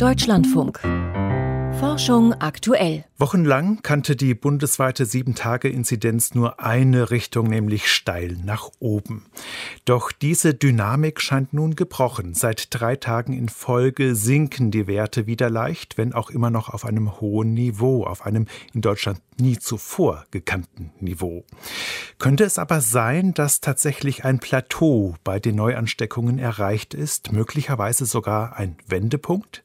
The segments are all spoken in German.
Deutschlandfunk. Forschung aktuell. Wochenlang kannte die bundesweite 7-Tage-Inzidenz nur eine Richtung, nämlich steil nach oben. Doch diese Dynamik scheint nun gebrochen. Seit drei Tagen in Folge sinken die Werte wieder leicht, wenn auch immer noch auf einem hohen Niveau, auf einem in Deutschland nie zuvor gekannten Niveau. Könnte es aber sein, dass tatsächlich ein Plateau bei den Neuansteckungen erreicht ist, möglicherweise sogar ein Wendepunkt?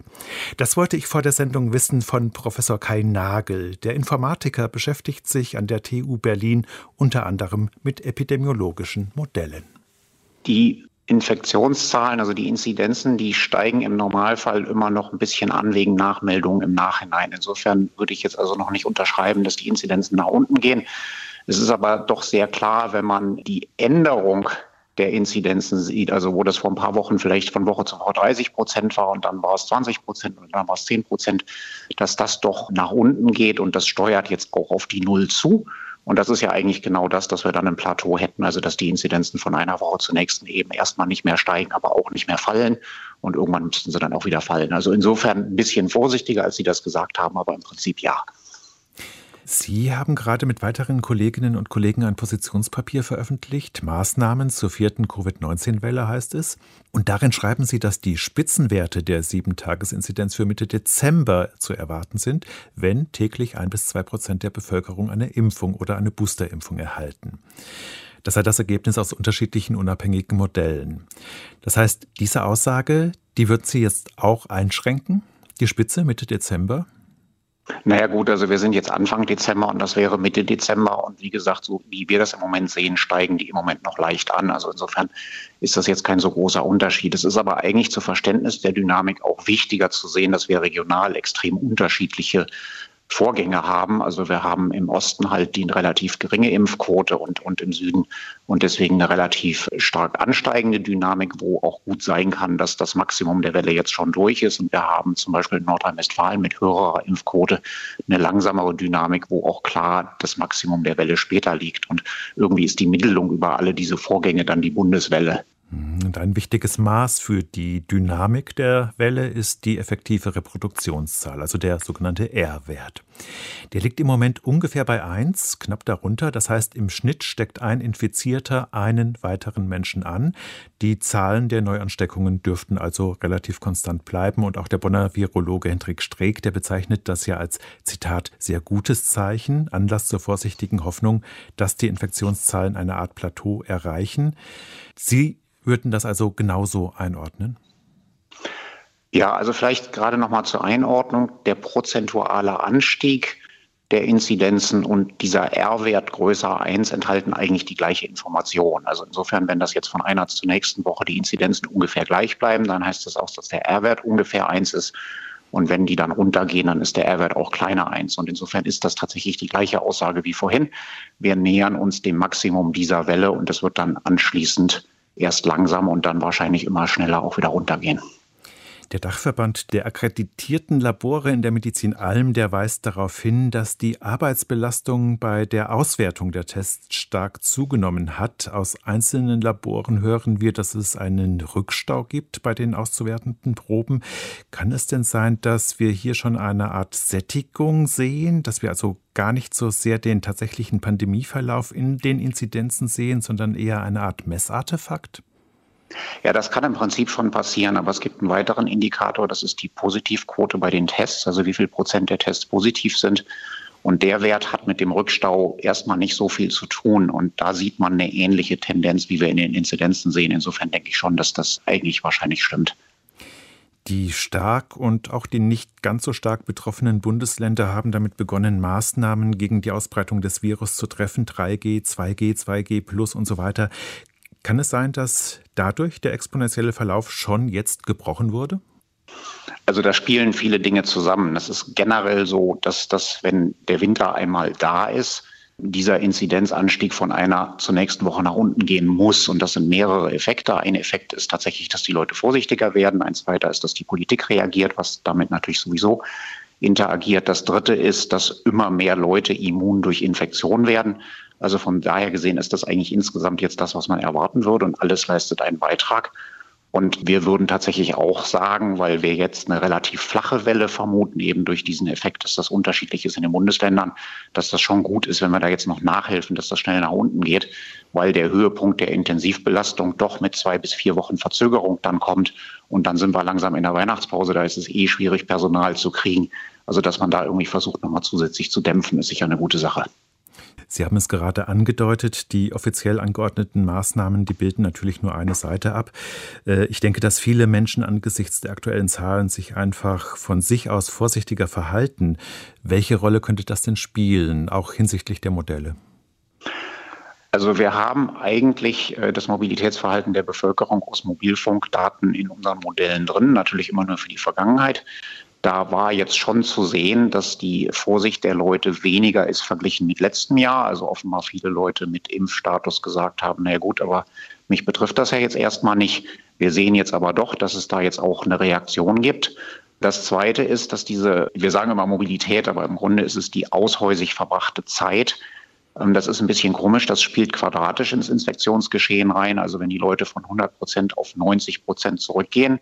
Das wollte ich vor der Sendung wissen von Professor Kai Nagel. Der Informatiker beschäftigt sich an der TU Berlin unter anderem mit epidemiologischen Modellen. Die Infektionszahlen, also die Inzidenzen, die steigen im Normalfall immer noch ein bisschen an wegen Nachmeldungen im Nachhinein. Insofern würde ich jetzt also noch nicht unterschreiben, dass die Inzidenzen nach unten gehen. Es ist aber doch sehr klar, wenn man die Änderung der Inzidenzen sieht, also wo das vor ein paar Wochen vielleicht von Woche zu Woche 30 Prozent war und dann war es 20 Prozent und dann war es 10 Prozent, dass das doch nach unten geht und das steuert jetzt auch auf die Null zu. Und das ist ja eigentlich genau das, dass wir dann ein Plateau hätten, also dass die Inzidenzen von einer Woche zur nächsten eben erstmal nicht mehr steigen, aber auch nicht mehr fallen. Und irgendwann müssten sie dann auch wieder fallen. Also insofern ein bisschen vorsichtiger, als Sie das gesagt haben, aber im Prinzip ja. Sie haben gerade mit weiteren Kolleginnen und Kollegen ein Positionspapier veröffentlicht. Maßnahmen zur vierten Covid-19-Welle heißt es. Und darin schreiben Sie, dass die Spitzenwerte der Sieben-Tages-Inzidenz für Mitte Dezember zu erwarten sind, wenn täglich ein bis zwei Prozent der Bevölkerung eine Impfung oder eine Boosterimpfung erhalten. Das sei das Ergebnis aus unterschiedlichen unabhängigen Modellen. Das heißt, diese Aussage, die wird Sie jetzt auch einschränken? Die Spitze Mitte Dezember? Naja gut, also wir sind jetzt Anfang Dezember und das wäre Mitte Dezember und wie gesagt, so wie wir das im Moment sehen, steigen die im Moment noch leicht an. Also insofern ist das jetzt kein so großer Unterschied. Es ist aber eigentlich zur Verständnis der Dynamik auch wichtiger zu sehen, dass wir regional extrem unterschiedliche Vorgänge haben. Also wir haben im Osten halt die relativ geringe Impfquote und, und im Süden und deswegen eine relativ stark ansteigende Dynamik, wo auch gut sein kann, dass das Maximum der Welle jetzt schon durch ist. Und wir haben zum Beispiel in Nordrhein-Westfalen mit höherer Impfquote eine langsamere Dynamik, wo auch klar das Maximum der Welle später liegt. Und irgendwie ist die Mittelung über alle diese Vorgänge dann die Bundeswelle. Und ein wichtiges Maß für die Dynamik der Welle ist die effektive Reproduktionszahl, also der sogenannte R-Wert. Der liegt im Moment ungefähr bei 1, knapp darunter. Das heißt, im Schnitt steckt ein Infizierter einen weiteren Menschen an. Die Zahlen der Neuansteckungen dürften also relativ konstant bleiben. Und auch der Bonner Virologe Hendrik Streeck, der bezeichnet das ja als Zitat sehr gutes Zeichen, Anlass zur vorsichtigen Hoffnung, dass die Infektionszahlen eine Art Plateau erreichen. Sie würden das also genauso einordnen? Ja, also vielleicht gerade noch mal zur Einordnung. Der prozentuale Anstieg der Inzidenzen und dieser R-Wert größer 1 enthalten eigentlich die gleiche Information. Also insofern, wenn das jetzt von einer zur nächsten Woche die Inzidenzen ungefähr gleich bleiben, dann heißt das auch, dass der R-Wert ungefähr 1 ist. Und wenn die dann runtergehen, dann ist der R-Wert auch kleiner 1. Und insofern ist das tatsächlich die gleiche Aussage wie vorhin. Wir nähern uns dem Maximum dieser Welle und es wird dann anschließend erst langsam und dann wahrscheinlich immer schneller auch wieder runtergehen. Der Dachverband der akkreditierten Labore in der Medizin Alm, der weist darauf hin, dass die Arbeitsbelastung bei der Auswertung der Tests stark zugenommen hat. Aus einzelnen Laboren hören wir, dass es einen Rückstau gibt bei den auszuwertenden Proben. Kann es denn sein, dass wir hier schon eine Art Sättigung sehen, dass wir also gar nicht so sehr den tatsächlichen Pandemieverlauf in den Inzidenzen sehen, sondern eher eine Art Messartefakt? Ja, das kann im Prinzip schon passieren, aber es gibt einen weiteren Indikator, das ist die Positivquote bei den Tests, also wie viel Prozent der Tests positiv sind. Und der Wert hat mit dem Rückstau erstmal nicht so viel zu tun. Und da sieht man eine ähnliche Tendenz, wie wir in den Inzidenzen sehen. Insofern denke ich schon, dass das eigentlich wahrscheinlich stimmt. Die stark und auch die nicht ganz so stark betroffenen Bundesländer haben damit begonnen, Maßnahmen gegen die Ausbreitung des Virus zu treffen. 3G, 2G, 2G plus und so weiter. Kann es sein, dass dadurch der exponentielle Verlauf schon jetzt gebrochen wurde? Also da spielen viele Dinge zusammen. Das ist generell so, dass das, wenn der Winter einmal da ist, dieser Inzidenzanstieg von einer zur nächsten Woche nach unten gehen muss. Und das sind mehrere Effekte. Ein Effekt ist tatsächlich, dass die Leute vorsichtiger werden. Ein zweiter ist, dass die Politik reagiert, was damit natürlich sowieso interagiert. Das dritte ist, dass immer mehr Leute immun durch Infektion werden. Also von daher gesehen ist das eigentlich insgesamt jetzt das, was man erwarten würde und alles leistet einen Beitrag. Und wir würden tatsächlich auch sagen, weil wir jetzt eine relativ flache Welle vermuten, eben durch diesen Effekt, dass das unterschiedlich ist in den Bundesländern, dass das schon gut ist, wenn wir da jetzt noch nachhelfen, dass das schnell nach unten geht, weil der Höhepunkt der Intensivbelastung doch mit zwei bis vier Wochen Verzögerung dann kommt. Und dann sind wir langsam in der Weihnachtspause, da ist es eh schwierig, Personal zu kriegen. Also dass man da irgendwie versucht, nochmal zusätzlich zu dämpfen, ist sicher eine gute Sache. Sie haben es gerade angedeutet, die offiziell angeordneten Maßnahmen, die bilden natürlich nur eine Seite ab. Äh, ich denke, dass viele Menschen angesichts der aktuellen Zahlen sich einfach von sich aus vorsichtiger verhalten. Welche Rolle könnte das denn spielen, auch hinsichtlich der Modelle? Also wir haben eigentlich äh, das Mobilitätsverhalten der Bevölkerung aus Mobilfunkdaten in unseren Modellen drin, natürlich immer nur für die Vergangenheit. Da war jetzt schon zu sehen, dass die Vorsicht der Leute weniger ist verglichen mit letztem Jahr. Also offenbar viele Leute mit Impfstatus gesagt haben, na gut, aber mich betrifft das ja jetzt erstmal nicht. Wir sehen jetzt aber doch, dass es da jetzt auch eine Reaktion gibt. Das Zweite ist, dass diese, wir sagen immer Mobilität, aber im Grunde ist es die aushäusig verbrachte Zeit. Ähm, das ist ein bisschen komisch. Das spielt quadratisch ins Infektionsgeschehen rein. Also wenn die Leute von 100 Prozent auf 90 Prozent zurückgehen,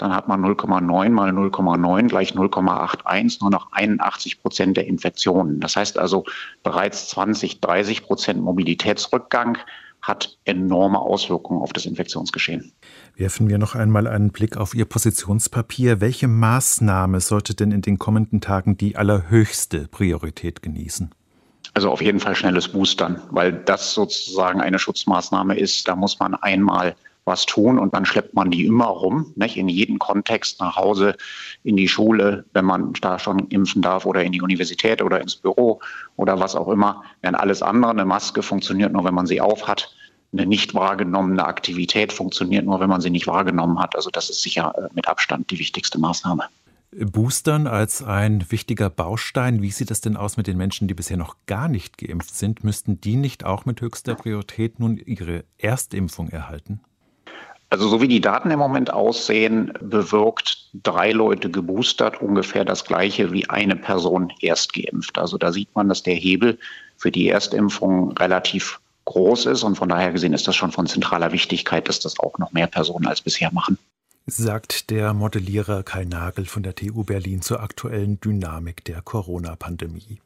dann hat man 0,9 mal 0,9 gleich 0,81, nur noch 81 Prozent der Infektionen. Das heißt also bereits 20, 30 Prozent Mobilitätsrückgang hat enorme Auswirkungen auf das Infektionsgeschehen. Werfen wir noch einmal einen Blick auf Ihr Positionspapier. Welche Maßnahme sollte denn in den kommenden Tagen die allerhöchste Priorität genießen? Also auf jeden Fall schnelles Boostern, weil das sozusagen eine Schutzmaßnahme ist. Da muss man einmal was tun und dann schleppt man die immer rum, nicht? in jedem Kontext nach Hause, in die Schule, wenn man da schon impfen darf oder in die Universität oder ins Büro oder was auch immer. Während alles andere, eine Maske funktioniert nur, wenn man sie aufhat. Eine nicht wahrgenommene Aktivität funktioniert nur, wenn man sie nicht wahrgenommen hat. Also das ist sicher äh, mit Abstand die wichtigste Maßnahme. Boostern als ein wichtiger Baustein. Wie sieht es denn aus mit den Menschen, die bisher noch gar nicht geimpft sind? Müssten die nicht auch mit höchster Priorität nun ihre Erstimpfung erhalten? Also so wie die Daten im Moment aussehen, bewirkt drei Leute geboostert ungefähr das gleiche wie eine Person erst geimpft. Also da sieht man, dass der Hebel für die Erstimpfung relativ groß ist und von daher gesehen ist das schon von zentraler Wichtigkeit, dass das auch noch mehr Personen als bisher machen. Sagt der Modellierer Kai Nagel von der TU Berlin zur aktuellen Dynamik der Corona-Pandemie.